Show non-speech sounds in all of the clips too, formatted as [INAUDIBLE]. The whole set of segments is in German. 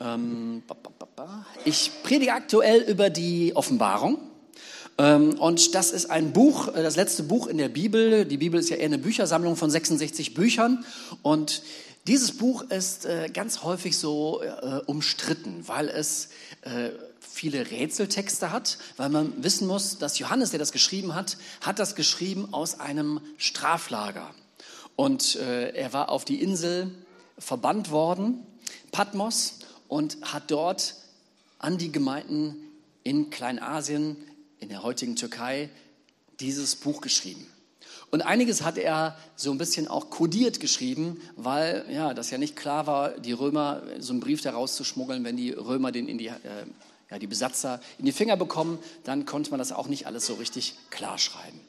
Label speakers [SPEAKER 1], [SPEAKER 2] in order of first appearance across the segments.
[SPEAKER 1] Ähm, ich predige aktuell über die Offenbarung. Ähm, und das ist ein Buch, äh, das letzte Buch in der Bibel. Die Bibel ist ja eher eine Büchersammlung von 66 Büchern. Und dieses Buch ist äh, ganz häufig so äh, umstritten, weil es viele Rätseltexte hat, weil man wissen muss, dass Johannes, der das geschrieben hat, hat das geschrieben aus einem Straflager. Und er war auf die Insel verbannt worden, Patmos, und hat dort an die Gemeinden in Kleinasien, in der heutigen Türkei, dieses Buch geschrieben. Und einiges hat er so ein bisschen auch kodiert geschrieben, weil ja, das ja nicht klar war, die Römer so einen Brief daraus zu schmuggeln, wenn die Römer den in die, äh, ja, die Besatzer in die Finger bekommen, dann konnte man das auch nicht alles so richtig klar schreiben.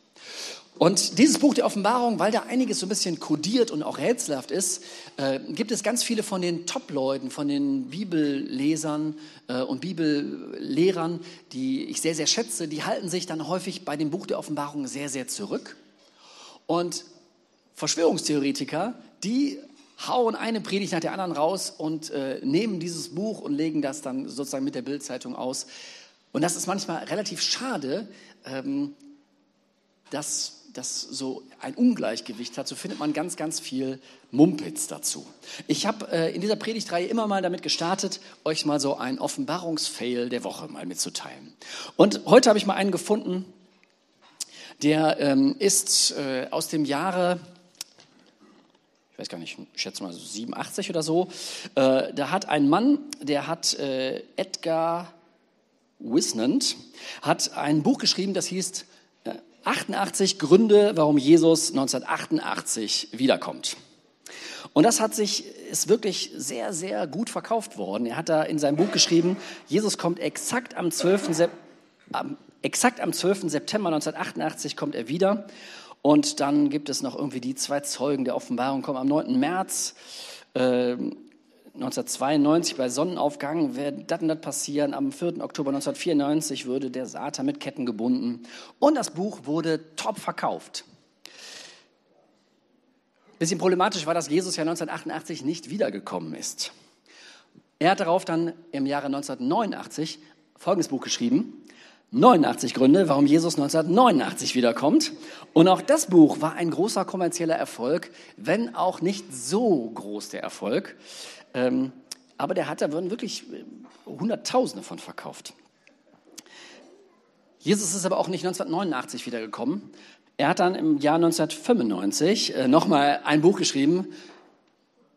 [SPEAKER 1] Und dieses Buch der Offenbarung, weil da einiges so ein bisschen kodiert und auch rätselhaft ist, äh, gibt es ganz viele von den Top-Leuten, von den Bibellesern äh, und Bibellehrern, die ich sehr, sehr schätze, die halten sich dann häufig bei dem Buch der Offenbarung sehr, sehr zurück. Und Verschwörungstheoretiker, die hauen eine Predigt nach der anderen raus und äh, nehmen dieses Buch und legen das dann sozusagen mit der Bildzeitung aus. Und das ist manchmal relativ schade, ähm, dass das so ein Ungleichgewicht hat, so findet man ganz, ganz viel Mumpitz dazu. Ich habe äh, in dieser Predigtreihe immer mal damit gestartet, euch mal so ein Offenbarungsfail der Woche mal mitzuteilen. Und heute habe ich mal einen gefunden, der ähm, ist äh, aus dem Jahre, ich weiß gar nicht, ich schätze mal 87 oder so. Äh, da hat ein Mann, der hat äh, Edgar Wisnant, hat ein Buch geschrieben, das hieß 88 Gründe, warum Jesus 1988 wiederkommt. Und das hat sich, ist wirklich sehr, sehr gut verkauft worden. Er hat da in seinem Buch geschrieben, Jesus kommt exakt am 12. Sep exakt am 12. September 1988 kommt er wieder. Und dann gibt es noch irgendwie die zwei Zeugen der Offenbarung kommen am 9. März. Äh, 1992 bei Sonnenaufgang wäre das und das passieren. Am 4. Oktober 1994 würde der Satan mit Ketten gebunden. Und das Buch wurde top verkauft. Bisschen problematisch war, dass Jesus ja 1988 nicht wiedergekommen ist. Er hat darauf dann im Jahre 1989 folgendes Buch geschrieben. 89 Gründe, warum Jesus 1989 wiederkommt. Und auch das Buch war ein großer kommerzieller Erfolg, wenn auch nicht so groß der Erfolg. Ähm, aber der hat da wirklich äh, Hunderttausende von verkauft. Jesus ist aber auch nicht 1989 wiedergekommen. Er hat dann im Jahr 1995 äh, nochmal ein Buch geschrieben,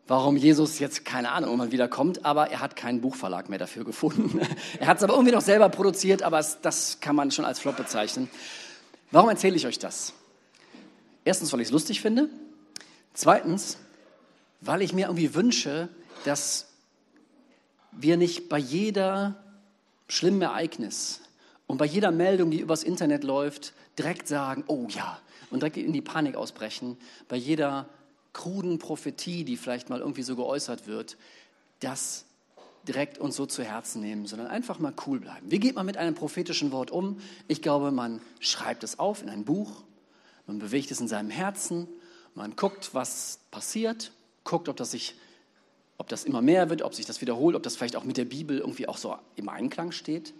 [SPEAKER 1] warum Jesus jetzt keine Ahnung irgendwann wiederkommt, aber er hat keinen Buchverlag mehr dafür gefunden. [LAUGHS] er hat es aber irgendwie noch selber produziert, aber es, das kann man schon als Flop bezeichnen. Warum erzähle ich euch das? Erstens, weil ich es lustig finde. Zweitens, weil ich mir irgendwie wünsche, dass wir nicht bei jeder schlimmen Ereignis und bei jeder Meldung, die übers Internet läuft, direkt sagen, oh ja, und direkt in die Panik ausbrechen, bei jeder kruden Prophetie, die vielleicht mal irgendwie so geäußert wird, das direkt uns so zu Herzen nehmen, sondern einfach mal cool bleiben. Wie geht man mit einem prophetischen Wort um? Ich glaube, man schreibt es auf in ein Buch, man bewegt es in seinem Herzen, man guckt, was passiert, guckt, ob das sich ob das immer mehr wird, ob sich das wiederholt, ob das vielleicht auch mit der Bibel irgendwie auch so im Einklang steht.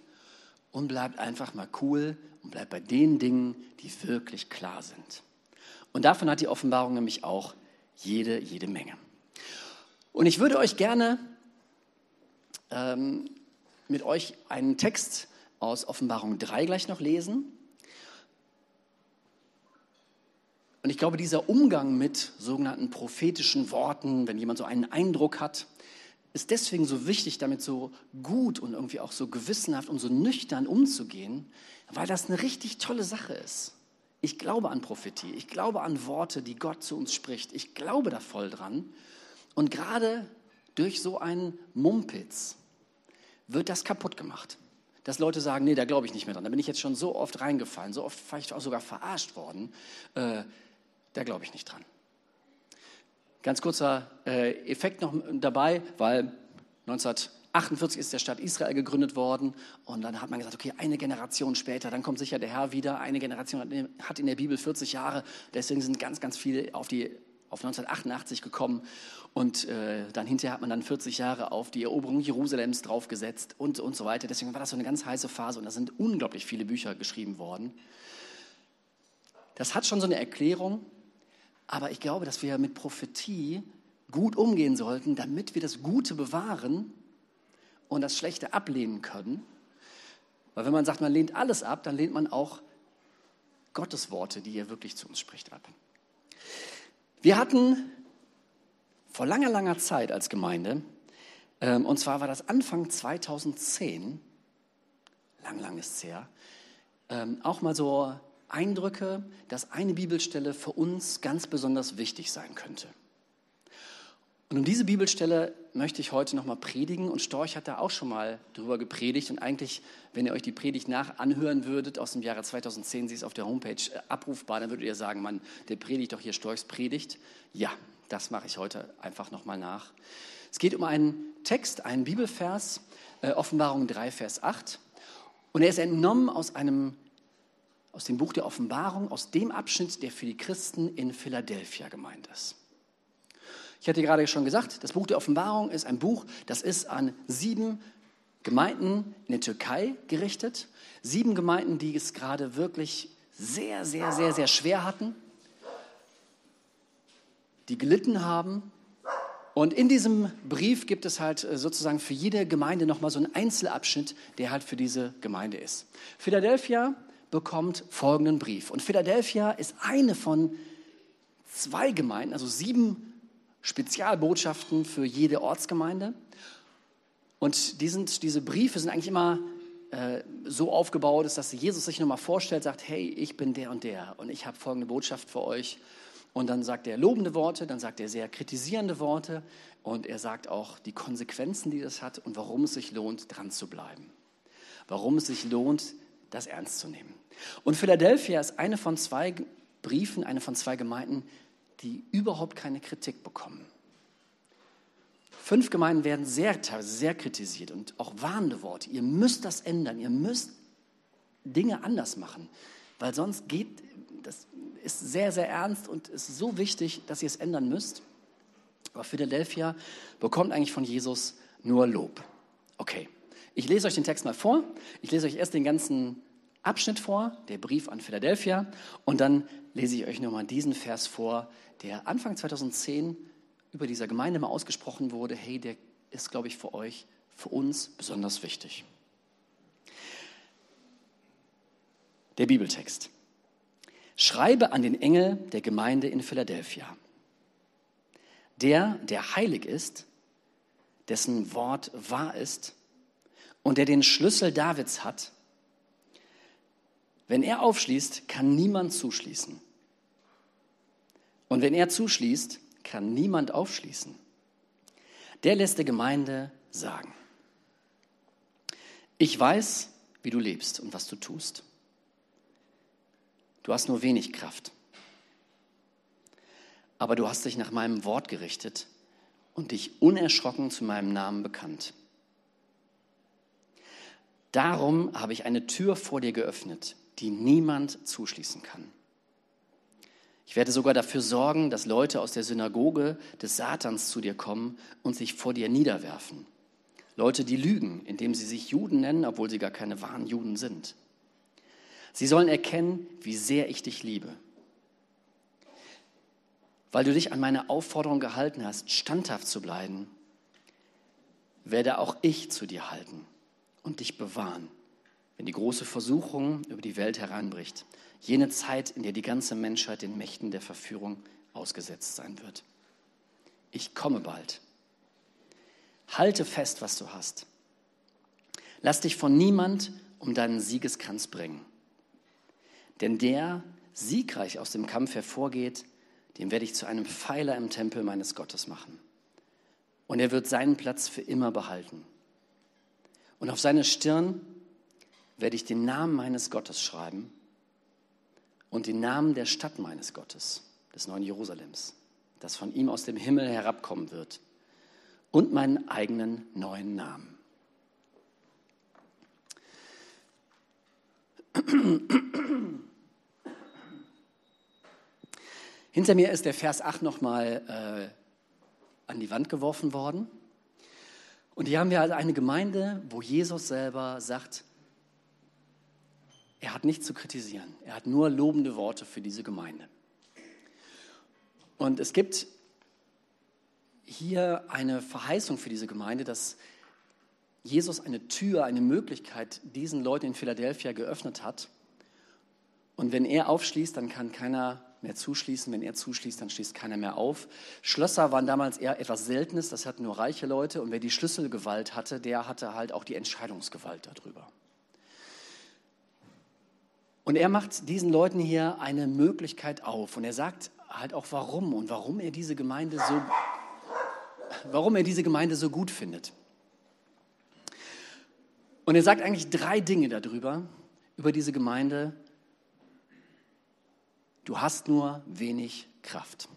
[SPEAKER 1] Und bleibt einfach mal cool und bleibt bei den Dingen, die wirklich klar sind. Und davon hat die Offenbarung nämlich auch jede, jede Menge. Und ich würde euch gerne ähm, mit euch einen Text aus Offenbarung 3 gleich noch lesen. Und ich glaube, dieser Umgang mit sogenannten prophetischen Worten, wenn jemand so einen Eindruck hat, ist deswegen so wichtig, damit so gut und irgendwie auch so gewissenhaft und so nüchtern umzugehen, weil das eine richtig tolle Sache ist. Ich glaube an Prophetie, ich glaube an Worte, die Gott zu uns spricht. Ich glaube da voll dran. Und gerade durch so einen Mumpitz wird das kaputt gemacht. Dass Leute sagen, nee, da glaube ich nicht mehr dran. Da bin ich jetzt schon so oft reingefallen, so oft vielleicht auch sogar verarscht worden. Äh, da glaube ich nicht dran. Ganz kurzer äh, Effekt noch dabei, weil 1948 ist der Staat Israel gegründet worden und dann hat man gesagt, okay, eine Generation später, dann kommt sicher der Herr wieder. Eine Generation hat in der Bibel 40 Jahre, deswegen sind ganz, ganz viele auf die auf 1988 gekommen und äh, dann hinterher hat man dann 40 Jahre auf die Eroberung Jerusalems draufgesetzt und, und so weiter. Deswegen war das so eine ganz heiße Phase und da sind unglaublich viele Bücher geschrieben worden. Das hat schon so eine Erklärung, aber ich glaube, dass wir mit Prophetie gut umgehen sollten, damit wir das Gute bewahren und das Schlechte ablehnen können. Weil wenn man sagt, man lehnt alles ab, dann lehnt man auch Gottes Worte, die er wirklich zu uns spricht, ab. Wir hatten vor langer, langer Zeit als Gemeinde, ähm, und zwar war das Anfang 2010, lang, lang ist es her, ähm, auch mal so Eindrücke, dass eine Bibelstelle für uns ganz besonders wichtig sein könnte. Und um diese Bibelstelle möchte ich heute nochmal predigen. Und Storch hat da auch schon mal drüber gepredigt. Und eigentlich, wenn ihr euch die Predigt nach anhören würdet aus dem Jahre 2010, sie ist auf der Homepage äh, abrufbar, dann würdet ihr sagen, man, der predigt doch hier Storchs Predigt. Ja, das mache ich heute einfach nochmal nach. Es geht um einen Text, einen Bibelvers, äh, Offenbarung 3, Vers 8. Und er ist entnommen aus einem aus dem Buch der Offenbarung, aus dem Abschnitt, der für die Christen in Philadelphia gemeint ist. Ich hatte gerade schon gesagt, das Buch der Offenbarung ist ein Buch, das ist an sieben Gemeinden in der Türkei gerichtet. Sieben Gemeinden, die es gerade wirklich sehr, sehr, sehr, sehr schwer hatten, die gelitten haben. Und in diesem Brief gibt es halt äh, sozusagen für jede Gemeinde nochmal so einen Einzelabschnitt, der halt für diese Gemeinde ist. Philadelphia bekommt folgenden Brief. Und Philadelphia ist eine von zwei Gemeinden, also sieben Spezialbotschaften für jede Ortsgemeinde. Und die sind, diese Briefe sind eigentlich immer äh, so aufgebaut, dass Jesus sich nochmal vorstellt, sagt, hey, ich bin der und der und ich habe folgende Botschaft für euch. Und dann sagt er lobende Worte, dann sagt er sehr kritisierende Worte und er sagt auch die Konsequenzen, die das hat und warum es sich lohnt, dran zu bleiben. Warum es sich lohnt, das ernst zu nehmen. Und Philadelphia ist eine von zwei Briefen, eine von zwei Gemeinden, die überhaupt keine Kritik bekommen. Fünf Gemeinden werden sehr, sehr kritisiert und auch warnende Worte. Ihr müsst das ändern, ihr müsst Dinge anders machen, weil sonst geht, das ist sehr, sehr ernst und ist so wichtig, dass ihr es ändern müsst. Aber Philadelphia bekommt eigentlich von Jesus nur Lob. Okay, ich lese euch den Text mal vor. Ich lese euch erst den ganzen Abschnitt vor, der Brief an Philadelphia, und dann lese ich euch nochmal diesen Vers vor, der Anfang 2010 über dieser Gemeinde mal ausgesprochen wurde. Hey, der ist, glaube ich, für euch, für uns besonders wichtig. Der Bibeltext. Schreibe an den Engel der Gemeinde in Philadelphia. Der, der heilig ist, dessen Wort wahr ist und der den Schlüssel Davids hat, wenn er aufschließt, kann niemand zuschließen. Und wenn er zuschließt, kann niemand aufschließen. Der lässt der Gemeinde sagen, ich weiß, wie du lebst und was du tust. Du hast nur wenig Kraft. Aber du hast dich nach meinem Wort gerichtet und dich unerschrocken zu meinem Namen bekannt. Darum habe ich eine Tür vor dir geöffnet, die niemand zuschließen kann. Ich werde sogar dafür sorgen, dass Leute aus der Synagoge des Satans zu dir kommen und sich vor dir niederwerfen. Leute, die lügen, indem sie sich Juden nennen, obwohl sie gar keine wahren Juden sind. Sie sollen erkennen, wie sehr ich dich liebe. Weil du dich an meine Aufforderung gehalten hast, standhaft zu bleiben, werde auch ich zu dir halten und dich bewahren wenn die große Versuchung über die Welt hereinbricht. Jene Zeit, in der die ganze Menschheit den Mächten der Verführung ausgesetzt sein wird. Ich komme bald. Halte fest, was du hast. Lass dich von niemand um deinen Siegeskranz bringen. Denn der siegreich aus dem Kampf hervorgeht, den werde ich zu einem Pfeiler im Tempel meines Gottes machen. Und er wird seinen Platz für immer behalten. Und auf seine Stirn werde ich den Namen meines Gottes schreiben und den Namen der Stadt meines Gottes, des neuen Jerusalems, das von ihm aus dem Himmel herabkommen wird, und meinen eigenen neuen Namen. Hinter mir ist der Vers 8 nochmal äh, an die Wand geworfen worden. Und hier haben wir also eine Gemeinde, wo Jesus selber sagt, er hat nichts zu kritisieren. Er hat nur lobende Worte für diese Gemeinde. Und es gibt hier eine Verheißung für diese Gemeinde, dass Jesus eine Tür, eine Möglichkeit diesen Leuten in Philadelphia geöffnet hat. Und wenn er aufschließt, dann kann keiner mehr zuschließen. Wenn er zuschließt, dann schließt keiner mehr auf. Schlösser waren damals eher etwas Seltenes, das hatten nur reiche Leute. Und wer die Schlüsselgewalt hatte, der hatte halt auch die Entscheidungsgewalt darüber. Und er macht diesen Leuten hier eine Möglichkeit auf. Und er sagt halt auch warum und warum er diese Gemeinde so, warum er diese Gemeinde so gut findet. Und er sagt eigentlich drei Dinge darüber, über diese Gemeinde. Du hast nur wenig Kraft.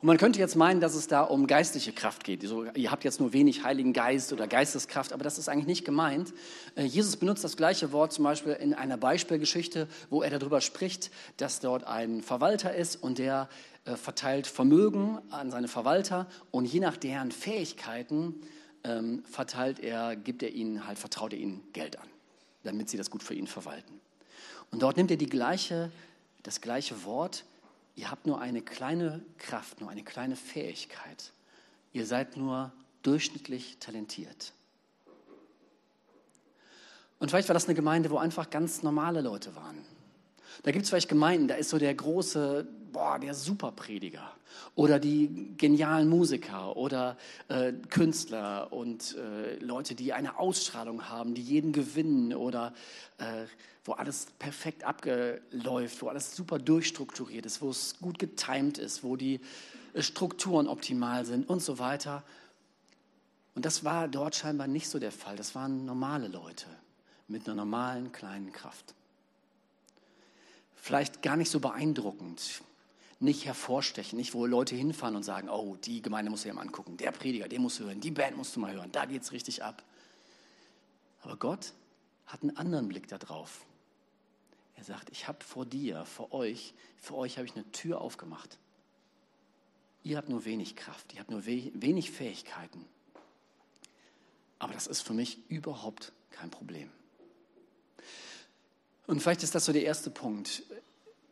[SPEAKER 1] Und man könnte jetzt meinen, dass es da um geistliche Kraft geht. So, ihr habt jetzt nur wenig Heiligen Geist oder Geisteskraft, aber das ist eigentlich nicht gemeint. Äh, Jesus benutzt das gleiche Wort zum Beispiel in einer Beispielgeschichte, wo er darüber spricht, dass dort ein Verwalter ist und der äh, verteilt Vermögen an seine Verwalter und je nach deren Fähigkeiten ähm, verteilt er, gibt er ihnen halt, vertraut er ihnen Geld an, damit sie das gut für ihn verwalten. Und dort nimmt er die gleiche, das gleiche Wort, ihr habt nur eine kleine Kraft, nur eine kleine Fähigkeit. Ihr seid nur durchschnittlich talentiert. Und vielleicht war das eine Gemeinde, wo einfach ganz normale Leute waren. Da gibt es vielleicht Gemeinden, da ist so der große, boah, der Superprediger oder die genialen Musiker oder äh, Künstler und äh, Leute, die eine Ausstrahlung haben, die jeden gewinnen oder äh, wo alles perfekt abgeläuft, wo alles super durchstrukturiert ist, wo es gut getimt ist, wo die äh, Strukturen optimal sind und so weiter. Und das war dort scheinbar nicht so der Fall. Das waren normale Leute mit einer normalen kleinen Kraft. Vielleicht gar nicht so beeindruckend, nicht hervorstechen, nicht wo Leute hinfahren und sagen, oh, die Gemeinde musst du dir mal angucken, der Prediger, den musst du hören, die Band musst du mal hören, da geht es richtig ab. Aber Gott hat einen anderen Blick darauf. Er sagt, ich habe vor dir, vor euch, für euch habe ich eine Tür aufgemacht. Ihr habt nur wenig Kraft, ihr habt nur wenig Fähigkeiten. Aber das ist für mich überhaupt kein Problem. Und vielleicht ist das so der erste Punkt.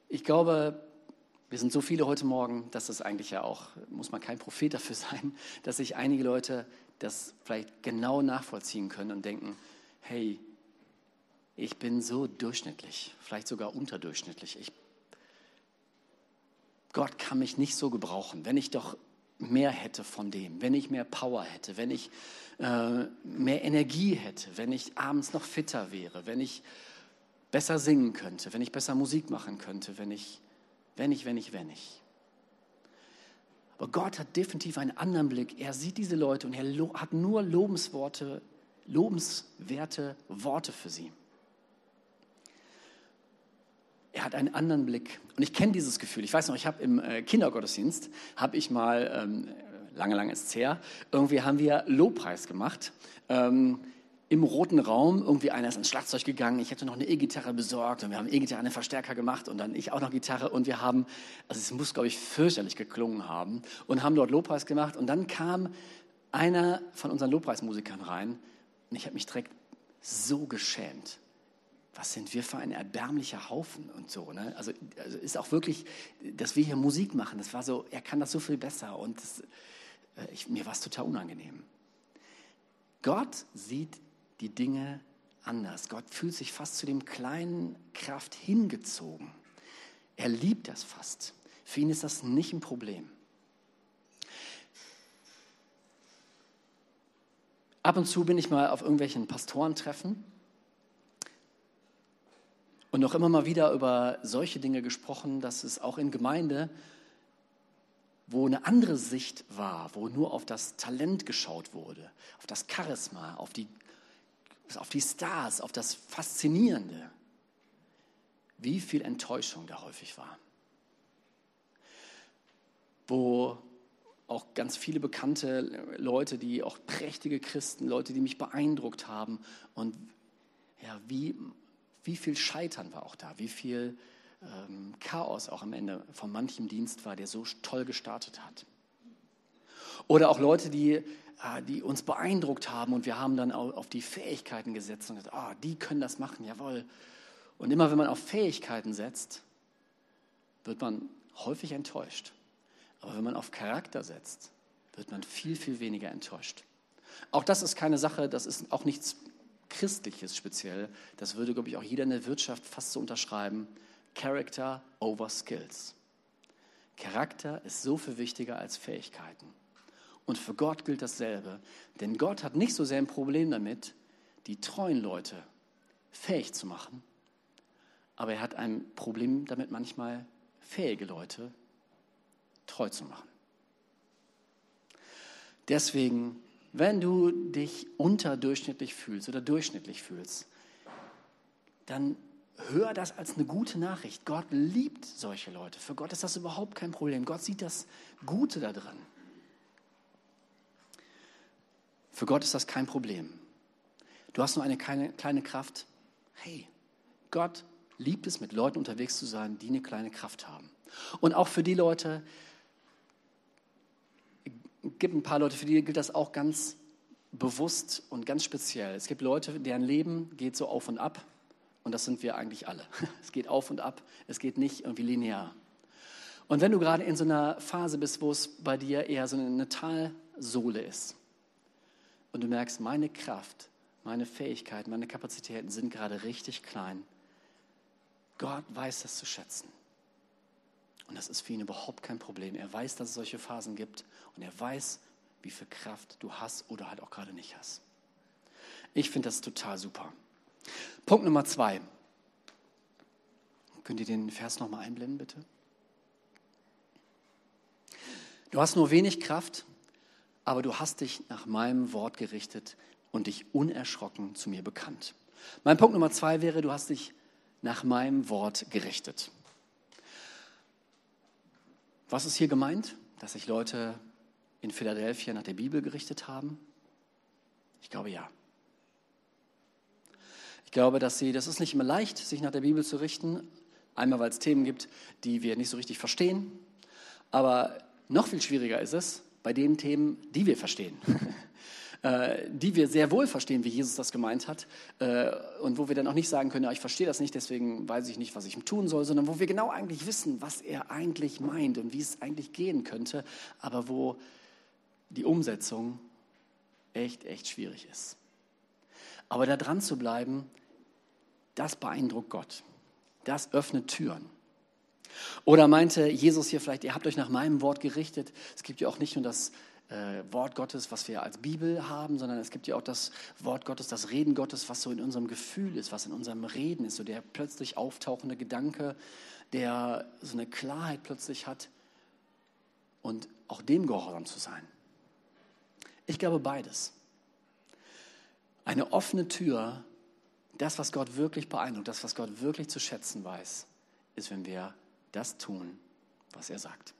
[SPEAKER 1] Ich glaube, wir sind so viele heute Morgen, dass das eigentlich ja auch, muss man kein Prophet dafür [LAUGHS] sein, dass sich einige Leute das vielleicht genau nachvollziehen können und denken, hey, ich bin so durchschnittlich, vielleicht sogar unterdurchschnittlich. Ich, Gott kann mich nicht so gebrauchen, wenn ich doch mehr hätte von dem, wenn ich mehr Power hätte, wenn ich äh, mehr Energie hätte, wenn ich abends noch fitter wäre, wenn ich besser singen könnte, wenn ich besser Musik machen könnte, wenn ich, wenn ich, wenn ich, wenn ich. Aber Gott hat definitiv einen anderen Blick. Er sieht diese Leute und er hat nur Lobensworte, lobenswerte Worte für sie. Er hat einen anderen Blick. Und ich kenne dieses Gefühl. Ich weiß noch, ich habe im äh, Kindergottesdienst, habe ich mal, ähm, lange, lange ist es her, irgendwie haben wir Lobpreis gemacht. Ähm, im roten Raum, irgendwie einer ist ins Schlagzeug gegangen, ich hätte noch eine E-Gitarre besorgt und wir haben E-Gitarre einen Verstärker gemacht und dann ich auch noch Gitarre und wir haben, also es muss, glaube ich, fürchterlich geklungen haben und haben dort Lobpreis gemacht und dann kam einer von unseren Lobpreismusikern rein und ich habe mich direkt so geschämt was sind wir für ein erbärmlicher Haufen und so. Ne? Also, also, ist auch wirklich, dass wir hier Musik machen, das war so, er kann das so viel besser und das, äh, ich, mir war es total unangenehm. Gott sieht die Dinge anders. Gott fühlt sich fast zu dem kleinen Kraft hingezogen. Er liebt das fast. Für ihn ist das nicht ein Problem. Ab und zu bin ich mal auf irgendwelchen Pastorentreffen und noch immer mal wieder über solche Dinge gesprochen, dass es auch in Gemeinde, wo eine andere Sicht war, wo nur auf das Talent geschaut wurde, auf das Charisma, auf die, auf die Stars, auf das Faszinierende, wie viel Enttäuschung da häufig war. Wo auch ganz viele bekannte Leute, die auch prächtige Christen, Leute, die mich beeindruckt haben und ja, wie wie viel Scheitern war auch da, wie viel ähm, Chaos auch am Ende von manchem Dienst war, der so toll gestartet hat. Oder auch Leute, die, die uns beeindruckt haben und wir haben dann auf die Fähigkeiten gesetzt und gesagt, ah, die können das machen, jawohl. Und immer wenn man auf Fähigkeiten setzt, wird man häufig enttäuscht. Aber wenn man auf Charakter setzt, wird man viel, viel weniger enttäuscht. Auch das ist keine Sache, das ist auch nichts Christliches speziell. Das würde, glaube ich, auch jeder in der Wirtschaft fast so unterschreiben. Character over Skills. Charakter ist so viel wichtiger als Fähigkeiten. Und für Gott gilt dasselbe. Denn Gott hat nicht so sehr ein Problem damit, die treuen Leute fähig zu machen, aber er hat ein Problem damit, manchmal fähige Leute treu zu machen. Deswegen, wenn du dich unterdurchschnittlich fühlst oder durchschnittlich fühlst, dann hör das als eine gute Nachricht. Gott liebt solche Leute. Für Gott ist das überhaupt kein Problem. Gott sieht das Gute da Für Gott ist das kein Problem. Du hast nur eine kleine, kleine Kraft. Hey, Gott liebt es, mit Leuten unterwegs zu sein, die eine kleine Kraft haben. Und auch für die Leute, gibt ein paar Leute, für die gilt das auch ganz bewusst und ganz speziell. Es gibt Leute, deren Leben geht so auf und ab und das sind wir eigentlich alle. [LAUGHS] Es geht auf und ab, es geht nicht irgendwie linear. Und wenn du gerade in so einer Phase bist, wo es bei dir eher so eine Talsohle ist und du merkst, meine Kraft, meine Fähigkeiten, meine Kapazitäten sind gerade richtig klein, Gott weiß das zu schätzen. Und das ist für ihn überhaupt kein Problem. Er weiß, dass es solche Phasen gibt und er weiß, wie viel Kraft du hast oder halt auch gerade nicht hast. Ich finde das total super. Punkt Nummer zwei. Könnt ihr den Vers nochmal einblenden, bitte? Du hast nur wenig Kraft, aber du hast dich nach meinem Wort gerichtet und dich unerschrocken zu mir bekannt. Mein Punkt Nummer zwei wäre, du hast dich nach meinem Wort gerichtet. Was ist hier gemeint? Dass sich Leute in Philadelphia nach der Bibel gerichtet haben? Ich glaube ja. Ich glaube, dass sie, das ist nicht immer leicht, sich nach der Bibel zu richten. Einmal, weil es Themen gibt, die wir nicht so richtig verstehen. Aber noch viel schwieriger ist es bei den Themen, die wir verstehen. [LAUGHS] Äh, die wir sehr wohl verstehen, wie Jesus das gemeint hat, äh, und wo wir dann auch nicht sagen können, ja, ich verstehe das nicht, deswegen weiß ich nicht, was ich tun soll, sondern wo wir genau eigentlich wissen, was er eigentlich meint und wie es eigentlich gehen könnte, aber wo die Umsetzung echt, echt schwierig ist. Aber da dran zu bleiben, das beeindruckt Gott. Das öffnet Türen. Oder meinte Jesus hier vielleicht, ihr habt euch nach meinem Wort gerichtet. Es gibt ja auch nicht nur das äh, Wort Gottes, was wir als Bibel haben, sondern es gibt ja auch das Wort Gottes, das Reden Gottes, was so in unserem Gefühl ist, was in unserem Reden ist, so der plötzlich auftauchende Gedanke, der so eine Klarheit plötzlich hat und auch dem gehorsam zu sein. Ich glaube beides. Eine offene Tür, das, was Gott wirklich beeindruckt, das, was Gott wirklich zu schätzen weiß, ist, wenn wir das tun, was er sagt.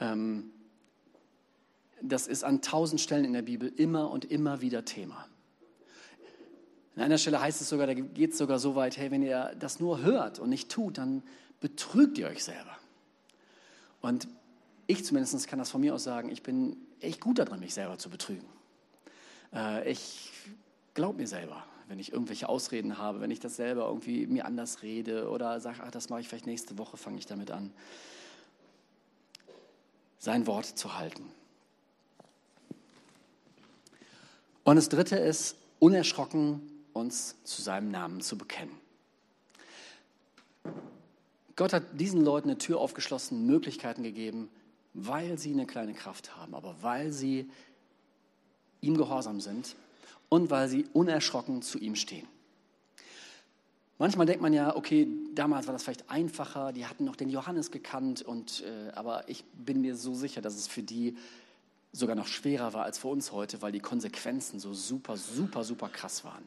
[SPEAKER 1] Ähm, das ist an tausend Stellen in der Bibel immer und immer wieder Thema. An einer Stelle heißt es sogar, da geht es sogar so weit, hey, wenn ihr das nur hört und nicht tut, dann betrügt ihr euch selber. Und ich zumindest kann das von mir aus sagen, ich bin echt gut darin, mich selber zu betrügen. Äh, ich glaube mir selber, wenn ich irgendwelche Ausreden habe, wenn ich das selber irgendwie mir anders rede oder sage, ach, das mache ich vielleicht nächste Woche, fange ich damit an sein Wort zu halten. Und das Dritte ist, unerschrocken uns zu seinem Namen zu bekennen. Gott hat diesen Leuten eine Tür aufgeschlossen, Möglichkeiten gegeben, weil sie eine kleine Kraft haben, aber weil sie ihm gehorsam sind und weil sie unerschrocken zu ihm stehen. Manchmal denkt man ja, okay, damals war das vielleicht einfacher, die hatten noch den Johannes gekannt, und, äh, aber ich bin mir so sicher, dass es für die sogar noch schwerer war als für uns heute, weil die Konsequenzen so super, super, super krass waren.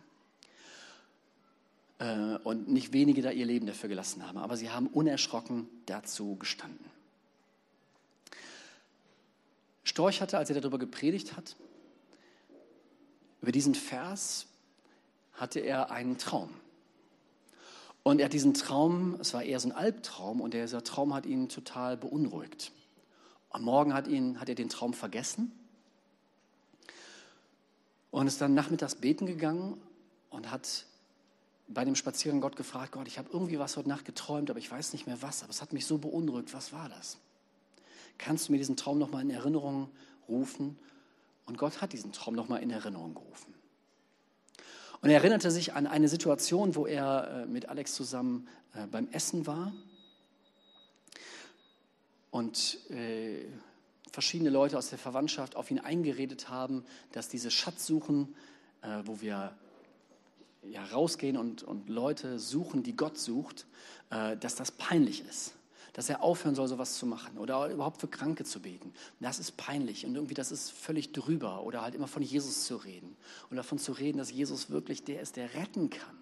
[SPEAKER 1] Äh, und nicht wenige da ihr Leben dafür gelassen haben, aber sie haben unerschrocken dazu gestanden. Storch hatte, als er darüber gepredigt hat, über diesen Vers, hatte er einen Traum. Und er hat diesen Traum, es war eher so ein Albtraum, und dieser Traum hat ihn total beunruhigt. Am Morgen hat, ihn, hat er den Traum vergessen und ist dann nachmittags beten gegangen und hat bei dem Spaziergang Gott gefragt, Gott, ich habe irgendwie was heute Nacht geträumt, aber ich weiß nicht mehr was, aber es hat mich so beunruhigt, was war das? Kannst du mir diesen Traum nochmal in Erinnerung rufen? Und Gott hat diesen Traum nochmal in Erinnerung gerufen. Und er erinnerte sich an eine Situation, wo er äh, mit Alex zusammen äh, beim Essen war und äh, verschiedene Leute aus der Verwandtschaft auf ihn eingeredet haben, dass diese Schatzsuchen, wo wir ja, rausgehen und, und Leute suchen, die Gott sucht, dass das peinlich ist dass er aufhören soll, sowas zu machen oder überhaupt für Kranke zu beten. Das ist peinlich und irgendwie das ist völlig drüber oder halt immer von Jesus zu reden und davon zu reden, dass Jesus wirklich der ist, der retten kann,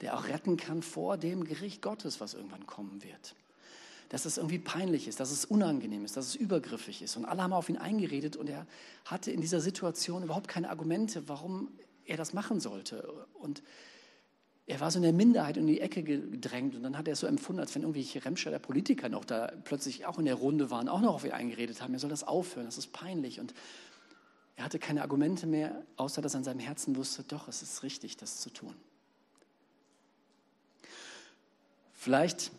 [SPEAKER 1] der auch retten kann vor dem Gericht Gottes, was irgendwann kommen wird. Dass es irgendwie peinlich ist, dass es unangenehm ist, dass es übergriffig ist. Und alle haben auf ihn eingeredet und er hatte in dieser Situation überhaupt keine Argumente, warum er das machen sollte. Und er war so in der Minderheit in die Ecke gedrängt und dann hat er es so empfunden, als wenn irgendwelche Remscheider Politiker noch da plötzlich auch in der Runde waren, auch noch auf ihn eingeredet haben, er soll das aufhören, das ist peinlich. Und er hatte keine Argumente mehr, außer dass er in seinem Herzen wusste, doch, es ist richtig, das zu tun. Vielleicht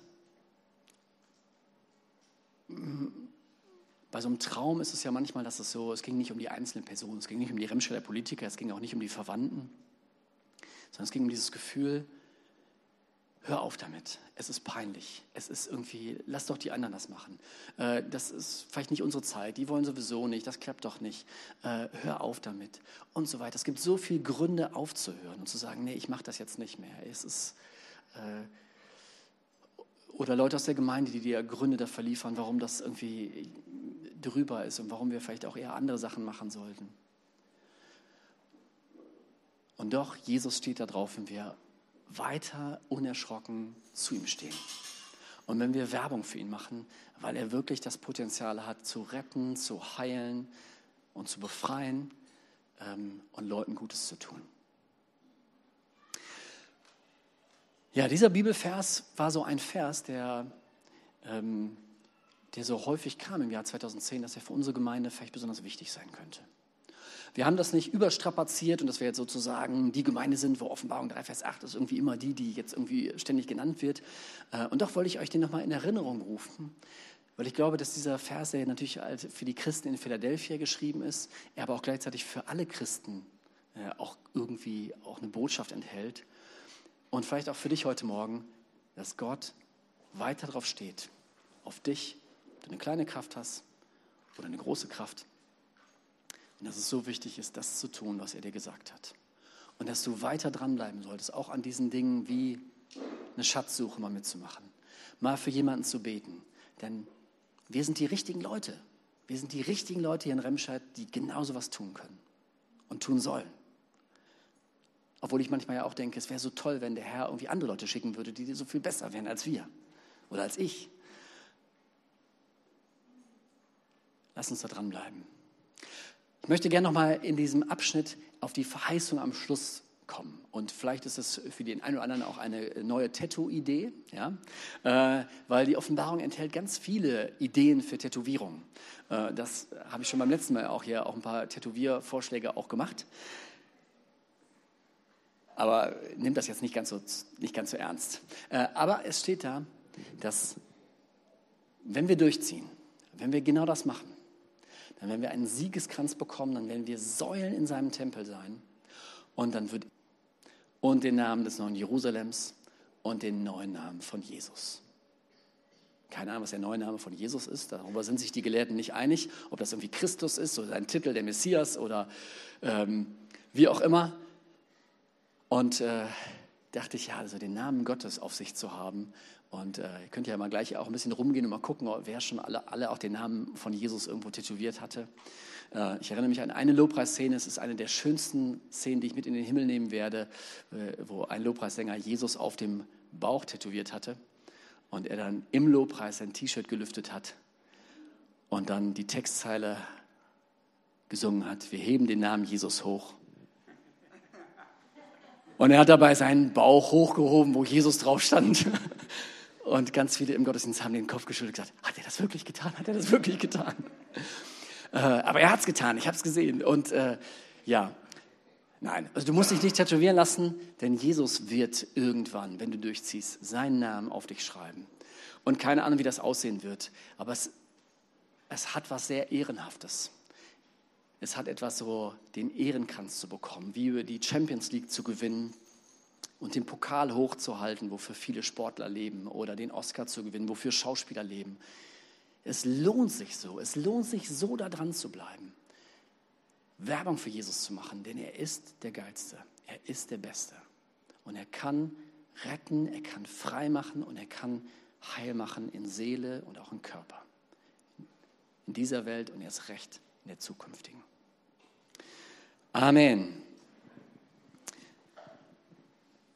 [SPEAKER 1] mm, bei so einem Traum ist es ja manchmal, dass es so, es ging nicht um die einzelne Person, es ging nicht um die Remscheider Politiker, es ging auch nicht um die Verwandten sondern es ging um dieses Gefühl, hör auf damit, es ist peinlich, es ist irgendwie, lass doch die anderen das machen. Äh, das ist vielleicht nicht unsere Zeit, die wollen sowieso nicht, das klappt doch nicht, äh, hör auf damit und so weiter. Es gibt so viele Gründe aufzuhören und zu sagen, nee, ich mache das jetzt nicht mehr. Es ist, äh, oder Leute aus der Gemeinde, die dir Gründe dafür liefern, warum das irgendwie drüber ist und warum wir vielleicht auch eher andere Sachen machen sollten. Und doch, Jesus steht da drauf, wenn wir weiter unerschrocken zu ihm stehen. Und wenn wir Werbung für ihn machen, weil er wirklich das Potenzial hat, zu retten, zu heilen und zu befreien ähm, und Leuten Gutes zu tun. Ja, dieser Bibelvers war so ein Vers, der, ähm, der so häufig kam im Jahr 2010, dass er für unsere Gemeinde vielleicht besonders wichtig sein könnte. Wir haben das nicht überstrapaziert und dass wir jetzt sozusagen die Gemeinde sind, wo Offenbarung 3, Vers 8 ist irgendwie immer die, die jetzt irgendwie ständig genannt wird. Äh, und doch wollte ich euch den nochmal in Erinnerung rufen, weil ich glaube, dass dieser Vers, der natürlich für die Christen in Philadelphia geschrieben ist, er aber auch gleichzeitig für alle Christen äh, auch irgendwie auch eine Botschaft enthält. Und vielleicht auch für dich heute Morgen, dass Gott weiter darauf steht, auf dich, ob du eine kleine Kraft hast oder eine große Kraft und dass es so wichtig ist, das zu tun, was er dir gesagt hat. Und dass du weiter dranbleiben solltest, auch an diesen Dingen wie eine Schatzsuche mal mitzumachen, mal für jemanden zu beten. Denn wir sind die richtigen Leute. Wir sind die richtigen Leute hier in Remscheid, die genauso was tun können und tun sollen. Obwohl ich manchmal ja auch denke, es wäre so toll, wenn der Herr irgendwie andere Leute schicken würde, die so viel besser wären als wir oder als ich. Lass uns da dranbleiben. Ich möchte gerne noch mal in diesem Abschnitt auf die Verheißung am Schluss kommen. Und vielleicht ist es für den einen oder anderen auch eine neue Tattoo-Idee, ja? Äh, weil die Offenbarung enthält ganz viele Ideen für Tätowierungen. Äh, das habe ich schon beim letzten Mal auch hier auch ein paar Tätowiervorschläge auch gemacht. Aber nimm das jetzt nicht ganz so, nicht ganz so ernst. Äh, aber es steht da, dass wenn wir durchziehen, wenn wir genau das machen, dann werden wir einen Siegeskranz bekommen, dann werden wir Säulen in seinem Tempel sein und dann wird und den Namen des neuen Jerusalems und den neuen Namen von Jesus. Keine Ahnung, was der neue Name von Jesus ist. Darüber sind sich die Gelehrten nicht einig, ob das irgendwie Christus ist oder ein Titel der Messias oder ähm, wie auch immer. Und äh, dachte ich, ja, also den Namen Gottes auf sich zu haben und äh, ihr könnt ja mal gleich auch ein bisschen rumgehen und mal gucken, wer schon alle, alle auch den Namen von Jesus irgendwo tätowiert hatte. Äh, ich erinnere mich an eine Lobpreisszene, es ist eine der schönsten Szenen, die ich mit in den Himmel nehmen werde, äh, wo ein Lobpreissänger Jesus auf dem Bauch tätowiert hatte und er dann im Lobpreis sein T-Shirt gelüftet hat und dann die Textzeile gesungen hat, wir heben den Namen Jesus hoch Und er hat dabei seinen Bauch hochgehoben, wo Jesus drauf stand. [LAUGHS] Und ganz viele im Gottesdienst haben den Kopf geschüttelt und gesagt, hat er das wirklich getan? Hat er das wirklich getan? [LAUGHS] Äh, aber er hat es getan, ich habe es gesehen. Und äh, ja, nein, also du musst dich nicht tätowieren lassen, denn Jesus wird irgendwann, wenn du durchziehst, seinen Namen auf dich schreiben. Und keine Ahnung, wie das aussehen wird, aber es, es hat was sehr Ehrenhaftes. Es hat etwas so, den Ehrenkranz zu bekommen, wie über die Champions League zu gewinnen und den Pokal hochzuhalten, wofür viele Sportler leben, oder den Oscar zu gewinnen, wofür Schauspieler leben. Es lohnt sich so, es lohnt sich so, da dran zu bleiben. Werbung für Jesus zu machen, denn er ist der Geilste, er ist der Beste. Und er kann retten, er kann frei machen und er kann heil machen in Seele und auch im Körper. In dieser Welt und erst recht in der zukünftigen. Amen.